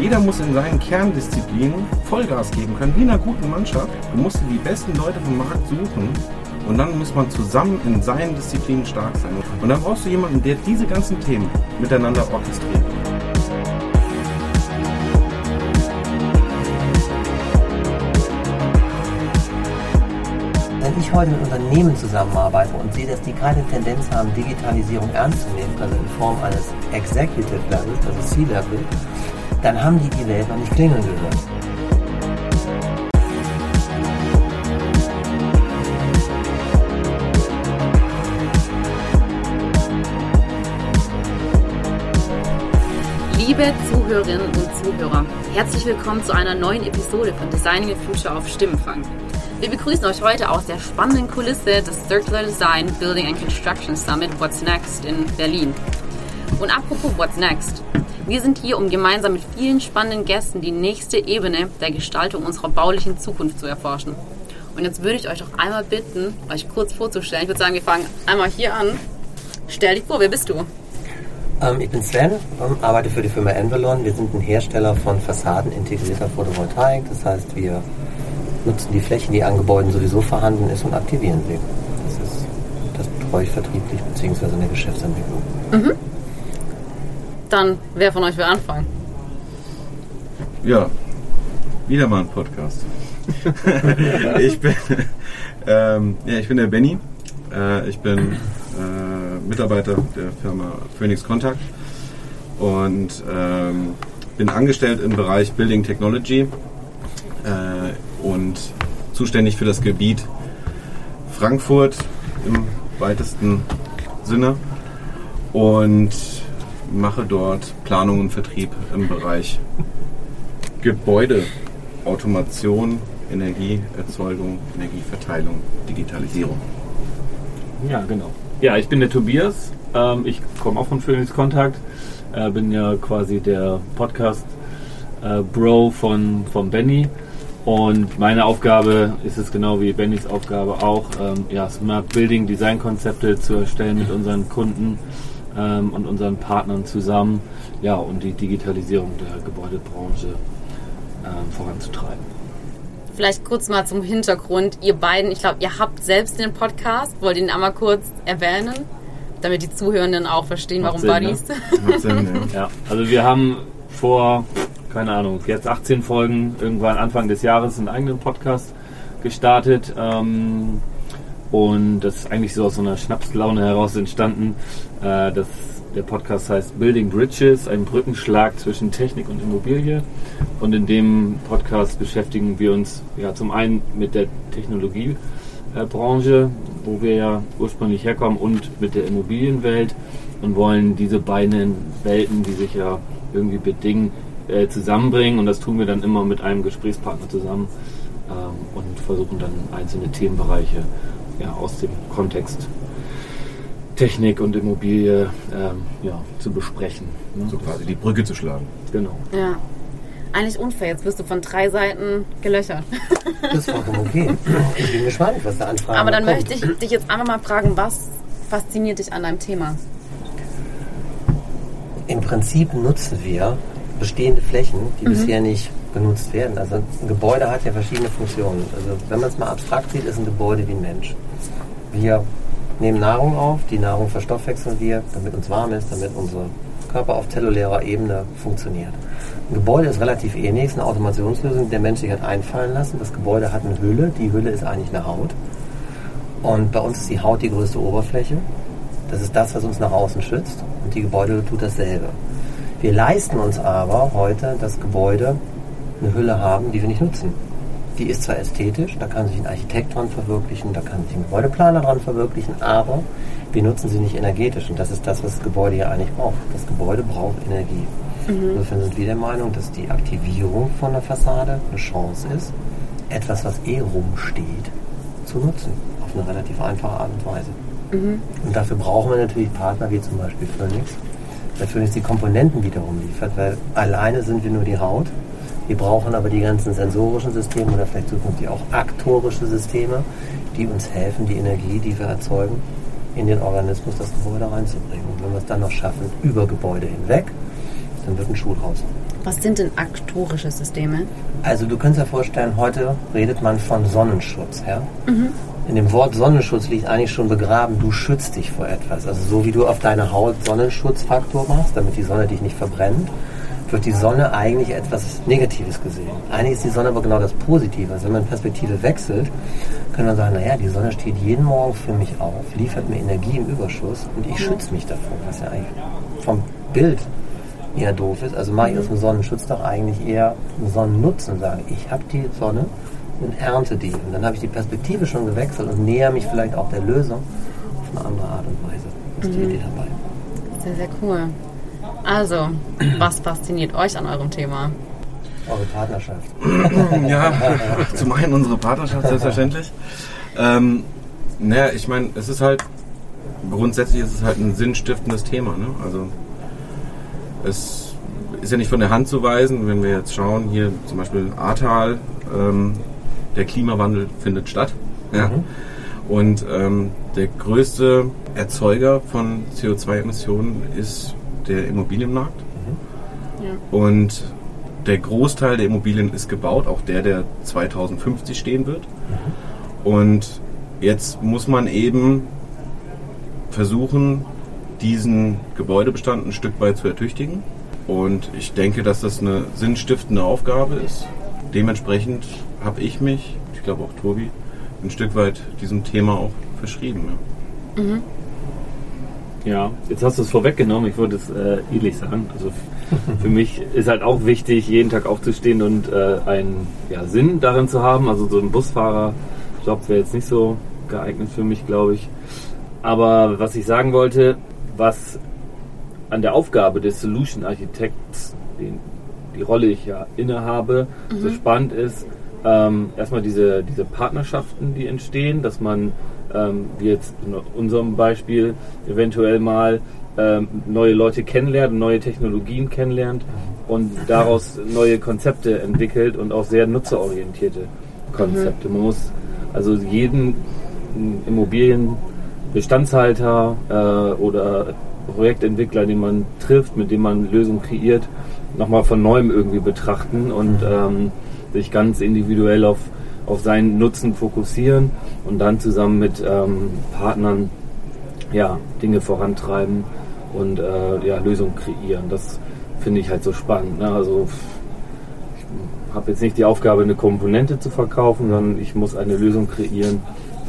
Jeder muss in seinen Kerndisziplinen Vollgas geben können, wie in einer guten Mannschaft. Du musst die besten Leute vom Markt suchen und dann muss man zusammen in seinen Disziplinen stark sein. Und dann brauchst du jemanden, der diese ganzen Themen miteinander orchestriert. Wenn ich heute mit Unternehmen zusammenarbeite und sehe, dass die keine Tendenz haben, Digitalisierung ernst zu nehmen, also in Form eines Executive Levels, also C-Level, dann haben die die Welt noch nicht klingeln gehört. Liebe Zuhörerinnen und Zuhörer, herzlich willkommen zu einer neuen Episode von Designing the Future auf Stimmenfang. Wir begrüßen euch heute aus der spannenden Kulisse des Circular Design Building and Construction Summit What's Next in Berlin. Und apropos What's Next, wir sind hier, um gemeinsam mit vielen spannenden Gästen die nächste Ebene der Gestaltung unserer baulichen Zukunft zu erforschen. Und jetzt würde ich euch auch einmal bitten, euch kurz vorzustellen. Ich würde sagen, wir fangen einmal hier an. Stell dich vor, wer bist du? Ähm, ich bin Sven, ähm, arbeite für die Firma Envelon. Wir sind ein Hersteller von Fassaden integrierter Photovoltaik. Das heißt, wir nutzen die Flächen, die an Gebäuden sowieso vorhanden ist und aktivieren sie. Das ist das betreue ich vertrieblich bzw. in der Geschäftsentwicklung. Mhm. Dann, wer von euch will anfangen? Ja, wieder mal ein Podcast. ich, bin, ähm, ja, ich bin der Benny. Äh, ich bin äh, Mitarbeiter der Firma Phoenix Contact und ähm, bin angestellt im Bereich Building Technology äh, und zuständig für das Gebiet Frankfurt im weitesten Sinne und mache dort Planung und Vertrieb im Bereich Gebäude, Automation, Energieerzeugung, Energieverteilung, Digitalisierung. Ja, genau. Ja, ich bin der Tobias. Ähm, ich komme auch von Phoenix Kontakt. Äh, bin ja quasi der Podcast-Bro äh, von, von Benny. Und meine Aufgabe ist es genau wie Bennys Aufgabe auch, ähm, ja, Smart Building Design Konzepte zu erstellen mit unseren Kunden ähm, und unseren Partnern zusammen, ja, und die Digitalisierung der Gebäudebranche ähm, voranzutreiben. Vielleicht kurz mal zum Hintergrund. Ihr beiden, ich glaube, ihr habt selbst den Podcast. Wollt ihr ihn einmal kurz erwähnen, damit die Zuhörenden auch verstehen, Macht warum Buddies? Ne? Ja, also wir haben vor, keine Ahnung, jetzt 18 Folgen, irgendwann Anfang des Jahres einen eigenen Podcast gestartet. Ähm, und das ist eigentlich so aus so einer Schnapslaune heraus entstanden. Äh, das, der Podcast heißt Building Bridges, ein Brückenschlag zwischen Technik und Immobilie. Und in dem Podcast beschäftigen wir uns ja zum einen mit der Technologiebranche, wo wir ja ursprünglich herkommen, und mit der Immobilienwelt und wollen diese beiden Welten, die sich ja irgendwie bedingen, äh, zusammenbringen. Und das tun wir dann immer mit einem Gesprächspartner zusammen ähm, und versuchen dann einzelne Themenbereiche ja, aus dem Kontext Technik und Immobilie ähm, ja, zu besprechen. Ne? So quasi die Brücke zu schlagen. Genau. Ja. Eigentlich unfair, jetzt wirst du von drei Seiten gelöchert. Das ist vollkommen okay. Ich bin gespannt, was da anfragen Aber dann kommt. möchte ich dich jetzt einfach mal fragen, was fasziniert dich an deinem Thema? Im Prinzip nutzen wir bestehende Flächen, die mhm. bisher nicht genutzt werden. Also ein Gebäude hat ja verschiedene Funktionen. Also wenn man es mal abstrakt sieht, ist ein Gebäude wie ein Mensch. Wir nehmen Nahrung auf, die Nahrung verstoffwechseln wir, damit uns warm ist, damit unser Körper auf zellulärer Ebene funktioniert. Ein Gebäude ist relativ ähnlich, es ist eine Automationslösung, die der Mensch sich hat einfallen lassen. Das Gebäude hat eine Hülle, die Hülle ist eigentlich eine Haut. Und bei uns ist die Haut die größte Oberfläche. Das ist das, was uns nach außen schützt. Und die Gebäude tut dasselbe. Wir leisten uns aber heute das Gebäude eine Hülle haben, die wir nicht nutzen. Die ist zwar ästhetisch, da kann sich ein Architekt dran verwirklichen, da kann sich ein Gebäudeplaner dran verwirklichen, aber wir nutzen sie nicht energetisch und das ist das, was das Gebäude ja eigentlich braucht. Das Gebäude braucht Energie. Mhm. Insofern sind wir der Meinung, dass die Aktivierung von der Fassade eine Chance ist, etwas, was eh rumsteht, zu nutzen. Auf eine relativ einfache Art und Weise. Mhm. Und dafür brauchen wir natürlich Partner wie zum Beispiel Phoenix, weil Phoenix die Komponenten wiederum liefert, weil alleine sind wir nur die Haut wir brauchen aber die ganzen sensorischen Systeme oder vielleicht zukünftig auch aktorische Systeme, die uns helfen, die Energie, die wir erzeugen, in den Organismus, das Gebäude reinzubringen. Und wenn wir es dann noch schaffen, über Gebäude hinweg, dann wird ein Schuh draus. Was sind denn aktorische Systeme? Also du kannst dir vorstellen, heute redet man von Sonnenschutz. Ja? In dem Wort Sonnenschutz liegt eigentlich schon begraben, du schützt dich vor etwas. Also so wie du auf deine Haut Sonnenschutzfaktor machst, damit die Sonne dich nicht verbrennt, wird die Sonne eigentlich etwas Negatives gesehen. Eigentlich ist die Sonne aber genau das Positive. Also wenn man Perspektive wechselt, kann man sagen, naja, die Sonne steht jeden Morgen für mich auf, liefert mir Energie im Überschuss und ich schütze mich davor, was ja eigentlich vom Bild eher doof ist. Also mache ich aus dem Sonnenschutz doch eigentlich eher einen Sonnennutzen und sage, ich habe die Sonne und ernte die. Und dann habe ich die Perspektive schon gewechselt und näher mich vielleicht auch der Lösung auf eine andere Art und Weise. Das ist die Idee dabei. Sehr, sehr cool. Also, was fasziniert euch an eurem Thema? Eure Partnerschaft. Ja, zum einen unsere Partnerschaft selbstverständlich. Ähm, naja, ich meine, es ist halt, grundsätzlich ist es halt ein sinnstiftendes Thema. Ne? Also es ist ja nicht von der Hand zu weisen, wenn wir jetzt schauen, hier zum Beispiel Ahrtal, ähm, der Klimawandel findet statt. Ja? Und ähm, der größte Erzeuger von CO2-Emissionen ist der Immobilienmarkt. Und der Großteil der Immobilien ist gebaut, auch der, der 2050 stehen wird. Und jetzt muss man eben versuchen, diesen Gebäudebestand ein Stück weit zu ertüchtigen. Und ich denke, dass das eine sinnstiftende Aufgabe ist. Dementsprechend habe ich mich, ich glaube auch Tobi, ein Stück weit diesem Thema auch verschrieben. Ja. Ja, jetzt hast du es vorweggenommen. Ich wollte es äh, ähnlich sagen. Also für mich ist halt auch wichtig, jeden Tag aufzustehen und äh, einen ja, Sinn darin zu haben. Also so ein Busfahrerjob wäre jetzt nicht so geeignet für mich, glaube ich. Aber was ich sagen wollte, was an der Aufgabe des Solution Architects, den, die Rolle ich ja innehabe, so spannend ist, ähm, erstmal diese, diese Partnerschaften, die entstehen, dass man, ähm, wie jetzt in unserem Beispiel, eventuell mal ähm, neue Leute kennenlernt, neue Technologien kennenlernt und daraus neue Konzepte entwickelt und auch sehr nutzerorientierte Konzepte. Man muss also jeden Immobilienbestandshalter äh, oder Projektentwickler, den man trifft, mit dem man Lösungen kreiert, nochmal von neuem irgendwie betrachten und ähm, sich ganz individuell auf, auf seinen Nutzen fokussieren und dann zusammen mit ähm, Partnern ja, Dinge vorantreiben und äh, ja, Lösungen kreieren. Das finde ich halt so spannend. Ne? Also ich habe jetzt nicht die Aufgabe, eine Komponente zu verkaufen, sondern ich muss eine Lösung kreieren,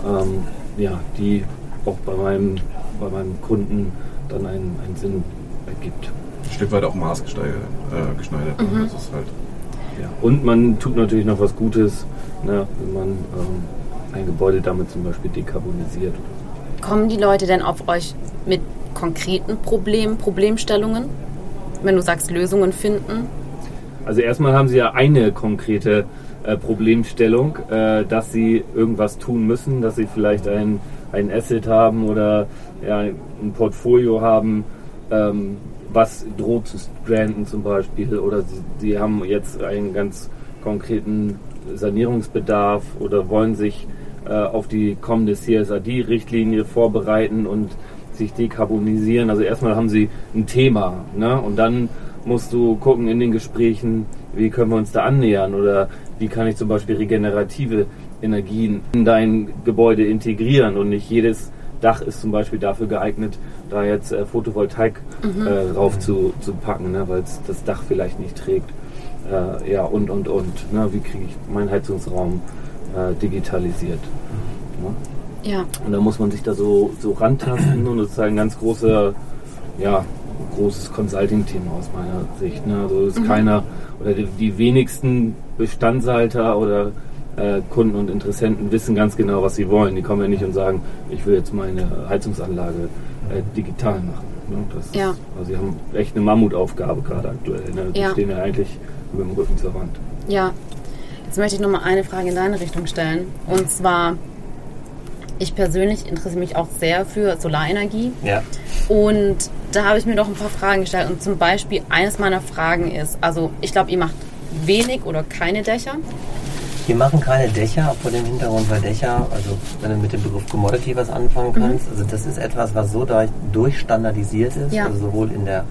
ähm, ja, die auch bei meinem, bei meinem Kunden dann einen, einen Sinn ergibt. Ein Stück weit auch maßgeschneidert. Äh, geschneidert. Das ist halt Ja. Und man tut natürlich noch was Gutes, ne, wenn man ähm, ein Gebäude damit zum Beispiel dekarbonisiert. Kommen die Leute denn auf euch mit konkreten Problemen, Problemstellungen? Wenn du sagst, Lösungen finden? Also erstmal haben sie ja eine konkrete äh, Problemstellung, äh, dass sie irgendwas tun müssen, dass sie vielleicht ein, ein Asset haben oder ja, ein Portfolio haben, ähm, was droht zu stranden zum Beispiel oder sie, sie haben jetzt einen ganz konkreten Sanierungsbedarf oder wollen sich äh, auf die kommende CSRD-Richtlinie vorbereiten und sich dekarbonisieren. Also erstmal haben sie ein Thema ne? und dann musst du gucken in den Gesprächen, wie können wir uns da annähern oder wie kann ich zum Beispiel regenerative Energien in dein Gebäude integrieren und nicht jedes Dach ist zum Beispiel dafür geeignet, da jetzt äh, Photovoltaik äh, rauf zu, zu packen, ne, weil es das Dach vielleicht nicht trägt. Äh, ja, und, und, und. Ne, wie kriege ich meinen Heizungsraum äh, digitalisiert? Ne? Ja. Und da muss man sich da so, so rantasten und das ist ein ganz großer, ja, großes Consulting-Thema aus meiner Sicht. Ne? Also ist keiner oder die, die wenigsten Bestandshalter oder äh, Kunden und Interessenten wissen ganz genau, was sie wollen. Die kommen ja nicht und sagen, ich will jetzt meine Heizungsanlage äh, digital machen. Ne? Das Ja. ist, also sie haben echt eine Mammutaufgabe gerade aktuell. Ne? Die Ja. stehen ja eigentlich mit dem Rücken zur Wand. Ja. Jetzt möchte ich nochmal eine Frage in deine Richtung stellen. Und zwar, ich persönlich interessiere mich auch sehr für Solarenergie. Ja. Und da habe ich mir doch ein paar Fragen gestellt. Und zum Beispiel, eines meiner Fragen ist, also ich glaube, ihr macht wenig oder keine Dächer. Wir machen keine Dächer vor dem Hintergrund, weil Dächer, also wenn du mit dem Begriff Commodity was anfangen kannst, mhm. also das ist etwas, was so durchstandardisiert ist, ja. also sowohl in der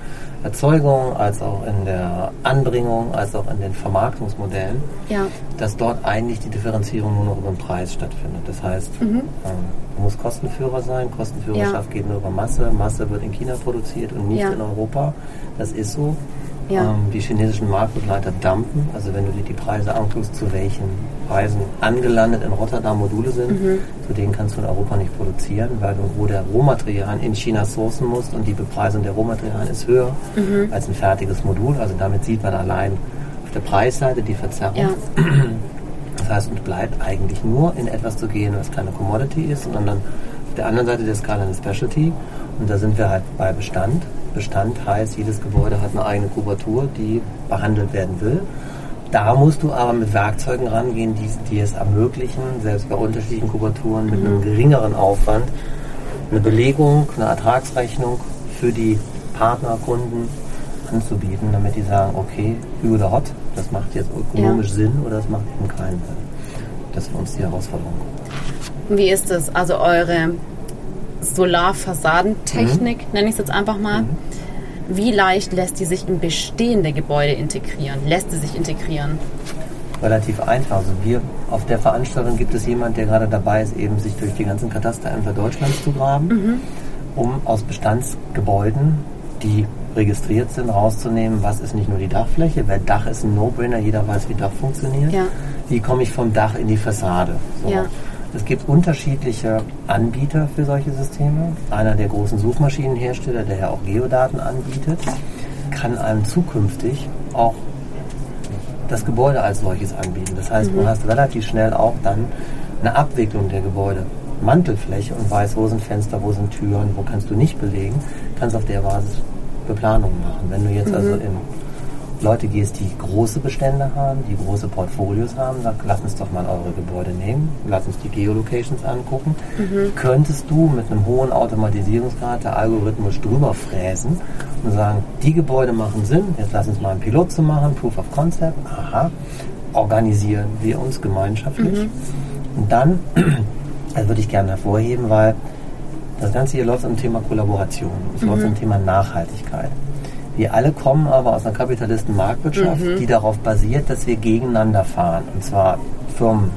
Erzeugung als auch in der Anbringung als auch in den Vermarktungsmodellen, ja. dass dort eigentlich die Differenzierung nur noch über den Preis stattfindet. Das heißt, mhm. ähm, du musst Kostenführer sein, Kostenführerschaft ja. geht nur über Masse, Masse wird in China produziert und nicht in Europa. Das ist so. Ja. Ähm, die chinesischen Marktbegleiter dumpen. Also wenn du dir die Preise anguckst, zu welchen Preisen angelandet in Rotterdam Module sind, mhm. zu denen kannst du in Europa nicht produzieren, weil du wo der Rohmaterial in China sourcen musst und die Bepreisung der Rohmaterialien ist höher mhm. als ein fertiges Modul. Also damit sieht man allein auf der Preisseite die Verzerrung. Ja. Das heißt, uns bleibt eigentlich nur in etwas zu gehen, was keine Commodity ist, sondern dann der anderen Seite der Skala eine Specialty. Und da sind wir halt bei Bestand. Bestand heißt, jedes Gebäude hat eine eigene Kubatur, die behandelt werden will. Da musst du aber mit Werkzeugen rangehen, die, die es ermöglichen, selbst bei unterschiedlichen Kubaturen mit einem geringeren Aufwand, eine Belegung, eine Ertragsrechnung für die Partnerkunden anzubieten, damit die sagen, okay, Hü oder Hot, das macht jetzt ökonomisch ja. Sinn oder das macht eben keinen Sinn. Das ist für uns die Herausforderung. Wie ist es? Also eure Solarfassadentechnik, mhm. nenne ich es jetzt einfach mal. Mhm. Wie leicht lässt die sich in bestehende Gebäude integrieren? Lässt sie sich integrieren? Relativ einfach. Also wir auf der Veranstaltung gibt es jemanden, der gerade dabei ist, eben sich durch die ganzen Katasterämter Deutschlands zu graben, mhm. um aus Bestandsgebäuden, die registriert sind, rauszunehmen, was ist nicht nur die Dachfläche, weil Dach ist ein No-Brainer, jeder weiß, wie Dach funktioniert. Ja. Wie komme ich vom Dach in die Fassade? So. Ja. Es gibt unterschiedliche Anbieter für solche Systeme. Einer der großen Suchmaschinenhersteller, der ja auch Geodaten anbietet, kann einem zukünftig auch das Gebäude als solches anbieten. Das heißt, mhm. du hast relativ schnell auch dann eine Abwicklung der Gebäude. Mantelfläche und weiß, wo sind Fenster, wo sind Türen, wo kannst du nicht belegen, kannst auf der Basis Beplanungen machen. Wenn du jetzt mhm. also in Leute gehst, die große Bestände haben, die große Portfolios haben, sag, lass uns doch mal eure Gebäude nehmen, lass uns die Geolocations angucken. Mhm. Könntest du mit einem hohen Automatisierungsgrad der Algorithmus drüber fräsen und sagen, die Gebäude machen Sinn, jetzt lass uns mal einen Pilot zu machen, Proof of Concept, aha, organisieren wir uns gemeinschaftlich. Mhm. Und dann, das würde ich gerne hervorheben, weil das Ganze hier läuft um Thema Kollaboration, es mhm. läuft um Thema Nachhaltigkeit. Wir alle kommen aber aus einer Kapitalisten-Marktwirtschaft, mhm. die darauf basiert, dass wir gegeneinander fahren. Und zwar Firmen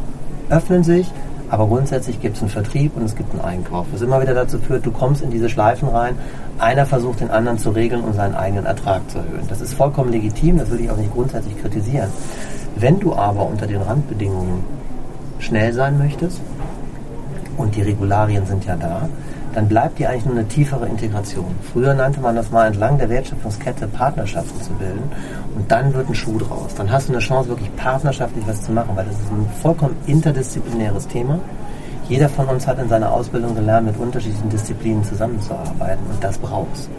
öffnen sich, aber grundsätzlich gibt es einen Vertrieb und es gibt einen Einkauf. Was immer wieder dazu führt, du kommst in diese Schleifen rein, einer versucht den anderen zu regeln und seinen eigenen Ertrag zu erhöhen. Das ist vollkommen legitim, das würde ich auch nicht grundsätzlich kritisieren. Wenn du aber unter den Randbedingungen schnell sein möchtest, und die Regularien sind ja da, dann bleibt dir eigentlich nur eine tiefere Integration. Früher nannte man das mal entlang der Wertschöpfungskette Partnerschaften zu bilden und dann wird ein Schuh draus. Dann hast du eine Chance, wirklich partnerschaftlich was zu machen, weil das ist ein vollkommen interdisziplinäres Thema. Jeder von uns hat in seiner Ausbildung gelernt, mit unterschiedlichen Disziplinen zusammenzuarbeiten und das brauchst.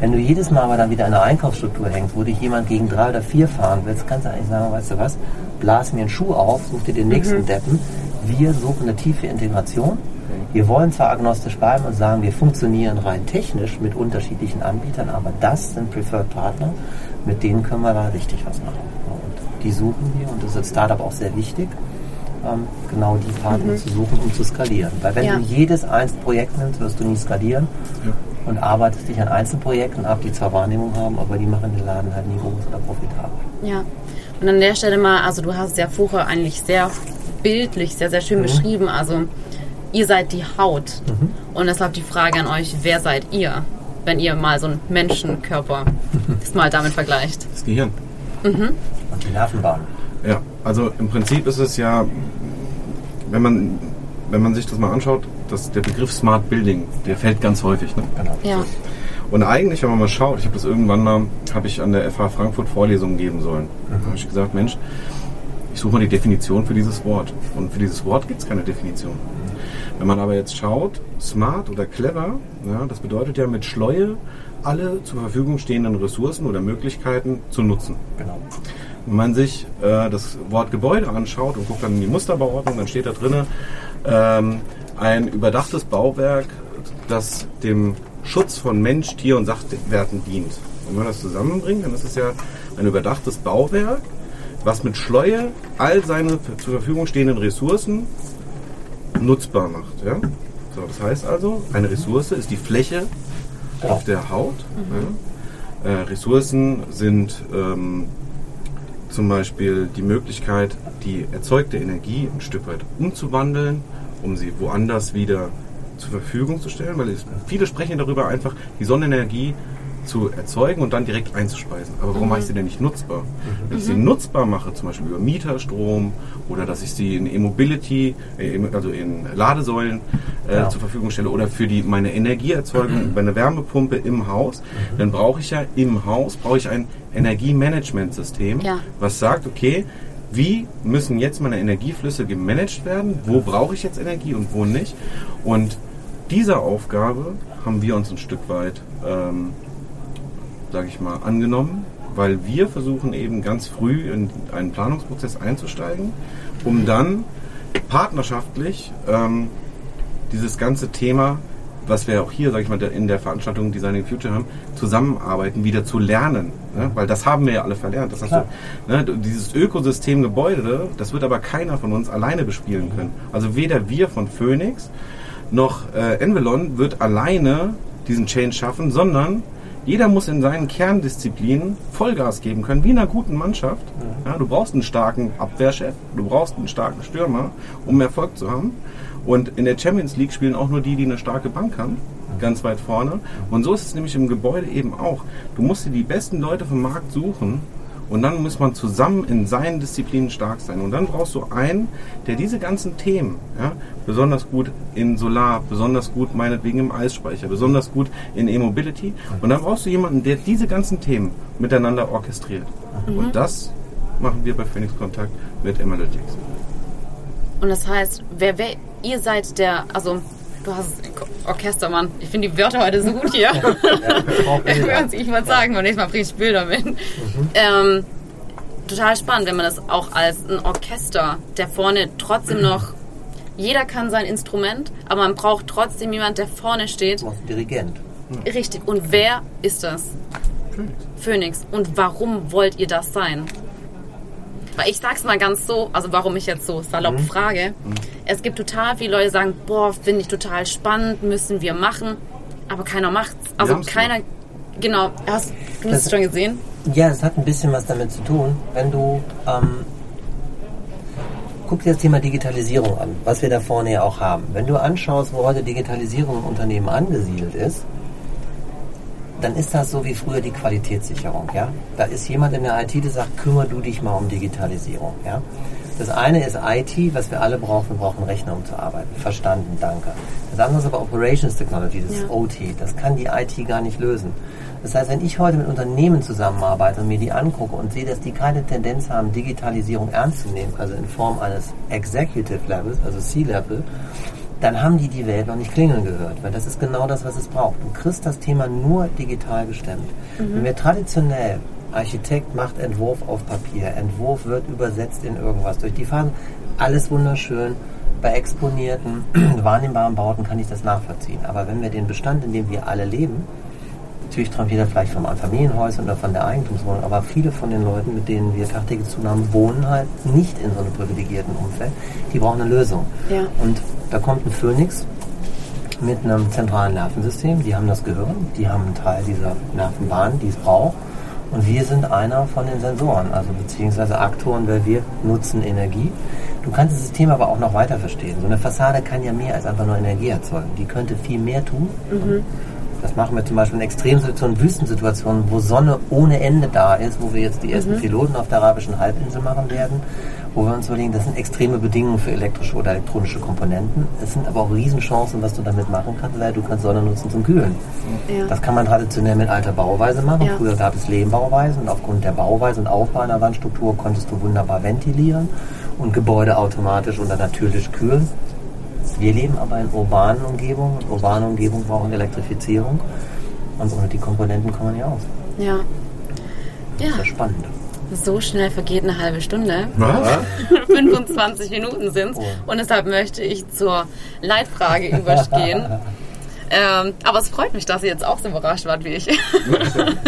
Wenn du jedes Mal aber dann wieder in einer Einkaufsstruktur hängst, wo dich jemand gegen drei oder vier fahren willst, kannst du eigentlich sagen, weißt du was, blas mir einen Schuh auf, such dir den nächsten mhm. Deppen. Wir suchen eine tiefe Integration wir wollen zwar agnostisch bleiben und sagen, wir funktionieren rein technisch mit unterschiedlichen Anbietern, aber das sind Preferred Partner, mit denen können wir da richtig was machen. Und die suchen wir und das ist als Startup auch sehr wichtig, ähm, genau die Partner mhm. zu suchen, um zu skalieren. Weil wenn ja. du jedes einzelne Projekt nimmst, wirst du nie skalieren ja. und arbeitest dich an Einzelprojekten ab, die zwar Wahrnehmung haben, aber die machen den Laden halt nie groß oder profitabel. Ja. Und an der Stelle mal, also du hast ja vorher eigentlich sehr bildlich, sehr, sehr schön mhm. beschrieben. Also ihr seid die Haut. Mhm. Und deshalb die Frage an euch, wer seid ihr, wenn ihr mal so einen Menschenkörper das mal damit vergleicht? Das Gehirn. Mhm. Und die Nervenbahn. Ja, also im Prinzip ist es ja, wenn man, wenn man sich das mal anschaut, dass der Begriff Smart Building, der fällt ganz häufig. Ne? Genau. Ja. Und eigentlich, wenn man mal schaut, ich habe das irgendwann mal, habe ich an der FH Frankfurt Vorlesungen geben sollen. Mhm. Da habe ich gesagt, Mensch, suche mal die Definition für dieses Wort. Und für dieses Wort gibt es keine Definition. Wenn man aber jetzt schaut, smart oder clever, ja, das bedeutet ja mit Schleue alle zur Verfügung stehenden Ressourcen oder Möglichkeiten zu nutzen. Genau. Wenn man sich äh, das Wort Gebäude anschaut und guckt dann in die Musterbauordnung, dann steht da drin ähm, ein überdachtes Bauwerk, das dem Schutz von Mensch, Tier und Sachwerten dient. Und wenn man das zusammenbringt, dann ist es ja ein überdachtes Bauwerk, was mit Schleue all seine zur Verfügung stehenden Ressourcen nutzbar macht. Ja? So, das heißt also, eine Ressource ist die Fläche auf der Haut. Ja? Äh, Ressourcen sind ähm, zum Beispiel die Möglichkeit, die erzeugte Energie ein Stück weit umzuwandeln, um sie woanders wieder zur Verfügung zu stellen, weil viele sprechen darüber einfach, die Sonnenenergie zu erzeugen und dann direkt einzuspeisen. Aber warum mache ich sie denn nicht nutzbar? Wenn ich sie nutzbar mache, zum Beispiel über Mieterstrom oder dass ich sie in E-Mobility, äh, also in Ladesäulen äh, Ja. zur Verfügung stelle oder für die, meine Energieerzeugung über eine Wärmepumpe im Haus, dann brauche ich ja im Haus brauche ich ein Energiemanagementsystem, Ja. was sagt, okay, wie müssen jetzt meine Energieflüsse gemanagt werden? Wo brauche ich jetzt Energie und wo nicht? Und dieser Aufgabe haben wir uns ein Stück weit, ähm, sage ich mal, angenommen, weil wir versuchen eben ganz früh in einen Planungsprozess einzusteigen, um dann partnerschaftlich ähm, dieses ganze Thema, was wir auch hier, sage ich mal, in der Veranstaltung Designing Future haben, zusammenarbeiten, wieder zu lernen. Ne? Weil das haben wir ja alle verlernt. Das du, ne? Dieses Ökosystem Gebäude, das wird aber keiner von uns alleine bespielen können. Also weder wir von Phoenix noch äh, Envelon wird alleine diesen Change schaffen, sondern jeder muss in seinen Kerndisziplinen Vollgas geben können, wie in einer guten Mannschaft. Ja, du brauchst einen starken Abwehrchef, du brauchst einen starken Stürmer, um Erfolg zu haben. Und in der Champions League spielen auch nur die, die eine starke Bank haben, ganz weit vorne. Und so ist es nämlich im Gebäude eben auch. Du musst dir die besten Leute vom Markt suchen und dann muss man zusammen in seinen Disziplinen stark sein. Und dann brauchst du einen, der diese ganzen Themen, ja, besonders gut in Solar, besonders gut meinetwegen im Eisspeicher, besonders gut in E-Mobility. Und dann brauchst du jemanden, der diese ganzen Themen miteinander orchestriert. Und das machen wir bei Phoenix Kontakt mit Analytics. Und das heißt, wer, wer ihr seid der, also du hast Orchestermann. Ich finde die Wörter heute so gut hier. ich wollte sagen, und nächstes Mal bringe ich Bilder mit. Ähm, total spannend, wenn man das auch als ein Orchester, der vorne trotzdem noch, jeder kann sein Instrument, aber man braucht trotzdem jemand, der vorne steht. Einen Dirigent. Richtig. Und wer ist das? Phoenix. Und warum wollt ihr das sein? Weil ich sag's mal ganz so, also warum ich jetzt so salopp frage. Es gibt total viele Leute, die sagen, boah, finde ich total spannend, müssen wir machen. Aber keiner macht's. Also haben's keiner, genau. Hast du es Das- schon gesehen? Ja, es hat ein bisschen was damit zu tun. Wenn du, ähm, guck dir das Thema Digitalisierung an, was wir da vorne ja auch haben. Wenn du anschaust, wo heute Digitalisierung im Unternehmen angesiedelt ist, dann ist das so wie früher die Qualitätssicherung, ja. Da ist jemand in der IT, der sagt, kümmere du dich mal um Digitalisierung, ja. Das eine ist IT, was wir alle brauchen, wir brauchen Rechner, um zu arbeiten. Verstanden, danke. Das andere ist aber Operations Technology, das ist Ja. OT. Das kann die IT gar nicht lösen. Das heißt, wenn ich heute mit Unternehmen zusammenarbeite und mir die angucke und sehe, dass die keine Tendenz haben, Digitalisierung ernst zu nehmen, also in Form eines Executive Levels, also C-Level, dann haben die die Welt noch nicht klingeln gehört, weil das ist genau das, was es braucht. Du kriegst das Thema nur digital gestemmt. Wenn wir traditionell Architekt macht Entwurf auf Papier, Entwurf wird übersetzt in irgendwas durch die Phasen, alles wunderschön. Bei exponierten, wahrnehmbaren Bauten kann ich das nachvollziehen. Aber wenn wir den Bestand, in dem wir alle leben, natürlich träumt jeder vielleicht vom Familienhäuschen oder von der Eigentumswohnung, aber viele von den Leuten, mit denen wir tagtäglich zu tun haben, wohnen halt nicht in so einem privilegierten Umfeld. Die brauchen eine Lösung. Ja. Und da kommt ein Phoenix mit einem zentralen Nervensystem. Die haben das Gehirn, die haben einen Teil dieser Nervenbahn, die es braucht. Und wir sind einer von den Sensoren, also beziehungsweise Aktoren, weil wir nutzen Energie. Du kannst das System aber auch noch weiter verstehen. So eine Fassade kann ja mehr als einfach nur Energie erzeugen. Die könnte viel mehr tun. Das machen wir zum Beispiel in Extremsituationen, Wüstensituationen, wo Sonne ohne Ende da ist, wo wir jetzt die ersten Piloten auf der arabischen Halbinsel machen werden, wo wir uns überlegen, das sind extreme Bedingungen für elektrische oder elektronische Komponenten. Es sind aber auch Riesenchancen, was du damit machen kannst, weil du kannst Sonne nutzen zum Kühlen. Ja. Das kann man traditionell mit alter Bauweise machen. Ja. Früher gab es Lehmbauweisen und aufgrund der Bauweise und Aufbau einer Wandstruktur konntest du wunderbar ventilieren und Gebäude automatisch oder natürlich kühlen. Wir leben aber in urbanen Umgebungen und urbane Umgebungen brauchen Elektrifizierung und ohne die Komponenten kommen wir nicht aus. Ja. Das ist Ja, das Spannende. So schnell vergeht eine halbe Stunde. Was? 25 Minuten sind Oh. und deshalb möchte ich zur Leitfrage übergehen. Ähm, aber es freut mich, dass ihr jetzt auch so überrascht wart wie ich.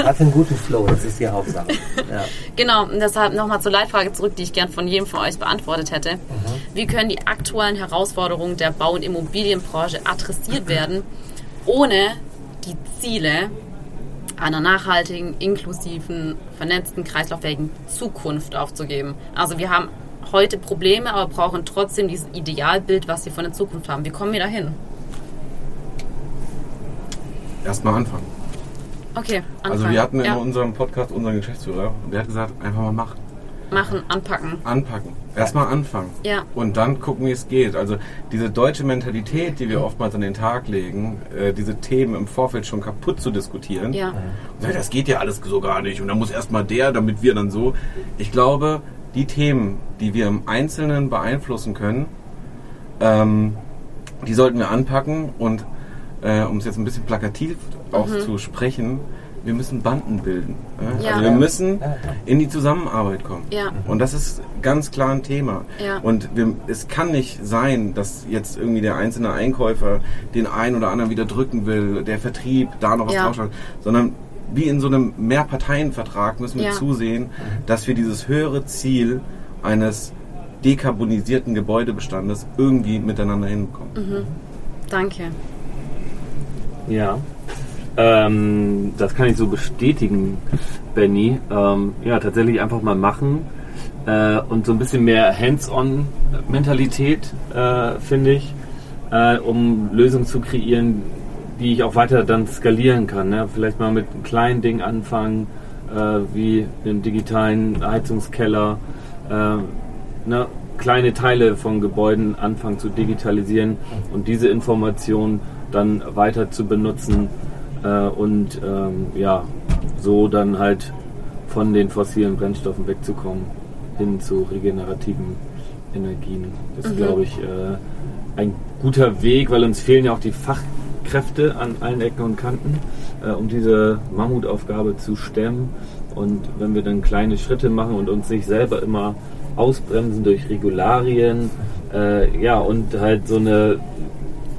Hat einen guten Flow, das ist die Hauptsache. Ja. genau, und deshalb nochmal zur Leitfrage zurück, die ich gern von jedem von euch beantwortet hätte. Wie können die aktuellen Herausforderungen der Bau- und Immobilienbranche adressiert werden, ohne die Ziele einer nachhaltigen, inklusiven, vernetzten, kreislauffähigen Zukunft aufzugeben? Also wir haben heute Probleme, aber brauchen trotzdem dieses Idealbild, was wir von der Zukunft haben. Wie kommen wir dahin? Erstmal anfangen. Okay, anfangen. Also wir hatten in ja. unserem Podcast unseren Geschäftsführer und der hat gesagt, einfach mal machen. Machen, anpacken. Anpacken. Erstmal anfangen. Ja. Und dann gucken, wie es geht. Also diese deutsche Mentalität, die wir oftmals an den Tag legen, äh, diese Themen im Vorfeld schon kaputt zu diskutieren. Ja. Und sagen, das geht ja alles so gar nicht. Und dann muss erstmal der, damit wir dann so. Ich glaube, die Themen, die wir im Einzelnen beeinflussen können, ähm, die sollten wir anpacken und äh, um es jetzt ein bisschen plakativ auch zu sprechen, wir müssen Banden bilden. Ja? Ja. Also wir müssen in die Zusammenarbeit kommen. Ja. Und das ist ganz klar ein Thema. Ja. Und wir, es kann nicht sein, dass jetzt irgendwie der einzelne Einkäufer den einen oder anderen wieder drücken will, der Vertrieb da noch was Ja. draufschaut, sondern wie in so einem Mehrparteienvertrag müssen wir Ja. zusehen, dass wir dieses höhere Ziel eines dekarbonisierten Gebäudebestandes irgendwie miteinander hinbekommen. Mhm. Danke. Ja. Ähm, das kann ich so bestätigen, Benny. Ähm, ja, tatsächlich einfach mal machen äh, und so ein bisschen mehr Hands-on-Mentalität, äh, finde ich, äh, um Lösungen zu kreieren, die ich auch weiter dann skalieren kann. Ne? Vielleicht mal mit einem kleinen Ding anfangen, äh, wie einem digitalen Heizungskeller, äh, ne? kleine Teile von Gebäuden anfangen zu digitalisieren und diese Informationen dann weiter zu benutzen äh, und ähm, ja, so dann halt von den fossilen Brennstoffen wegzukommen hin zu regenerativen Energien. Das ist, glaube ich, äh, ein guter Weg, weil uns fehlen ja auch die Fachkräfte an allen Ecken und Kanten, äh, um diese Mammutaufgabe zu stemmen. Und wenn wir dann kleine Schritte machen und uns nicht selber immer ausbremsen durch Regularien, äh, ja, und halt so eine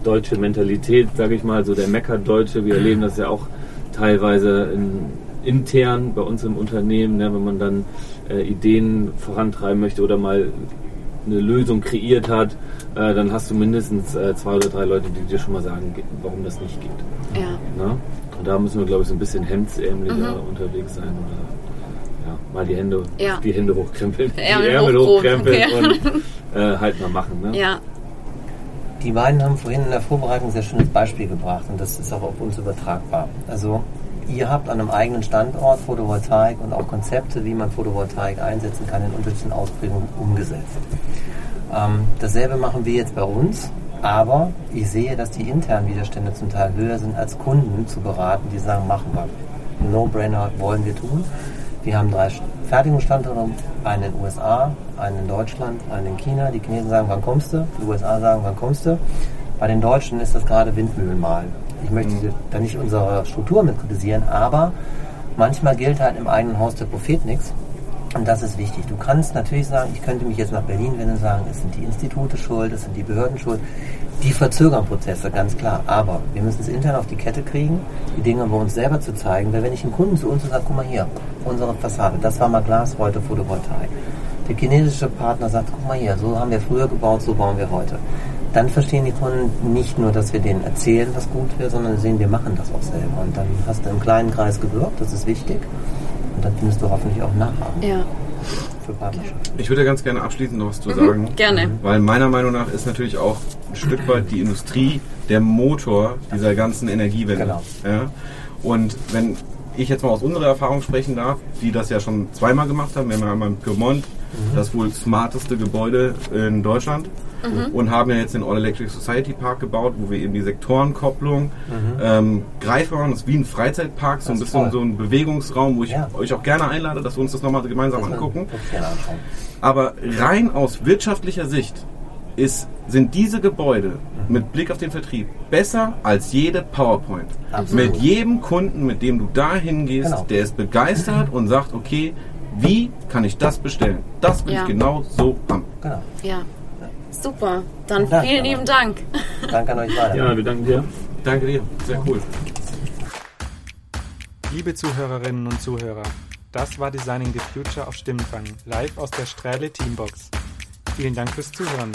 deutsche Mentalität, sage ich mal, so der Meckerdeutsche, wir erleben das ja auch teilweise in, intern bei uns im Unternehmen, ne, wenn man dann äh, Ideen vorantreiben möchte oder mal eine Lösung kreiert hat, äh, dann hast du mindestens äh, zwei oder drei Leute, die dir schon mal sagen, ge- warum das nicht geht. Ja. Ne? Und da müssen wir, glaube ich, so ein bisschen hemdsärmeliger unterwegs sein oder ja, mal die Hände, Ja. die Hände hochkrempeln, Ärmel die Ärmel hochkrempeln, ja. und äh, halt mal machen. Ne? Ja. Die beiden haben vorhin in der Vorbereitung ein sehr schönes Beispiel gebracht und das ist auch auf uns übertragbar. Also ihr habt an einem eigenen Standort Photovoltaik und auch Konzepte, wie man Photovoltaik einsetzen kann, in unterschiedlichen Ausprägungen umgesetzt. Ähm, dasselbe machen wir jetzt bei uns, aber ich sehe, dass die internen Widerstände zum Teil höher sind, als Kunden zu beraten, die sagen, machen wir. No-brainer wollen wir tun. Wir haben drei Fertigungsstandorte, einen in den USA, einen in Deutschland, einen in China. Die Chinesen sagen, wann kommst du? Die USA sagen, wann kommst du? Bei den Deutschen ist das gerade Windmühlen malen. Ich möchte da nicht unsere Struktur mit kritisieren, aber manchmal gilt halt im eigenen Haus der Prophet nichts. Und das ist wichtig. Du kannst natürlich sagen, ich könnte mich jetzt nach Berlin wenden und sagen, es sind die Institute schuld, es sind die Behörden schuld. Die verzögern Prozesse, ganz klar. Aber wir müssen es intern auf die Kette kriegen, die Dinge bei uns selber zu zeigen. Weil wenn ich einen Kunden zu uns sage, guck mal hier, unsere Fassade, das war mal Glas, heute Photovoltaik. Der chinesische Partner sagt, guck mal hier, so haben wir früher gebaut, so bauen wir heute. Dann verstehen die Kunden nicht nur, dass wir denen erzählen, was gut wäre, sondern sehen, wir machen das auch selber. Und dann hast du im kleinen Kreis gewirkt, das ist wichtig. Dann findest du hoffentlich auch Nachhaben Ja. für Partnerschaften. Ich würde ganz gerne abschließend noch was zu sagen. Gerne. Weil meiner Meinung nach ist natürlich auch ein Stück weit die Industrie der Motor dieser ganzen Energiewende. Genau. Ja? Und wenn ich jetzt mal aus unserer Erfahrung sprechen darf, die das ja schon zweimal gemacht haben, wir haben ja einmal in Piemont das wohl smarteste Gebäude in Deutschland und haben ja jetzt den All Electric Society Park gebaut, wo wir eben die Sektorenkopplung ähm, greifbar machen. Das ist wie ein Freizeitpark, so ein bisschen toll. so ein Bewegungsraum, wo ich Ja. euch auch gerne einlade, dass wir uns das nochmal gemeinsam Das angucken. Aber rein aus wirtschaftlicher Sicht ist, sind diese Gebäude mit Blick auf den Vertrieb besser als jede PowerPoint. Absolut. Mit jedem Kunden, mit dem du da hingehst, Genau. der ist begeistert und sagt, okay, wie kann ich das bestellen? Das will Ja. ich genau so haben. Genau. Ja. Super. Dann Dank, vielen lieben Dank. Danke an euch beide. Ja, wir danken dir. Danke dir, sehr cool. Liebe Zuhörerinnen und Zuhörer, das war Designing the Future auf Stimmenfang, live aus der Strähle Teambox. Vielen Dank fürs Zuhören.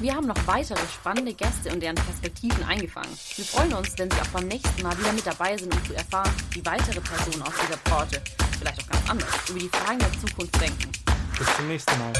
Wir haben noch weitere spannende Gäste und deren Perspektiven eingefangen. Wir freuen uns, wenn Sie auch beim nächsten Mal wieder mit dabei sind, um zu erfahren, wie weitere Personen aus dieser Branche, vielleicht auch ganz anders, über die Fragen der Zukunft denken. Bis zum nächsten Mal.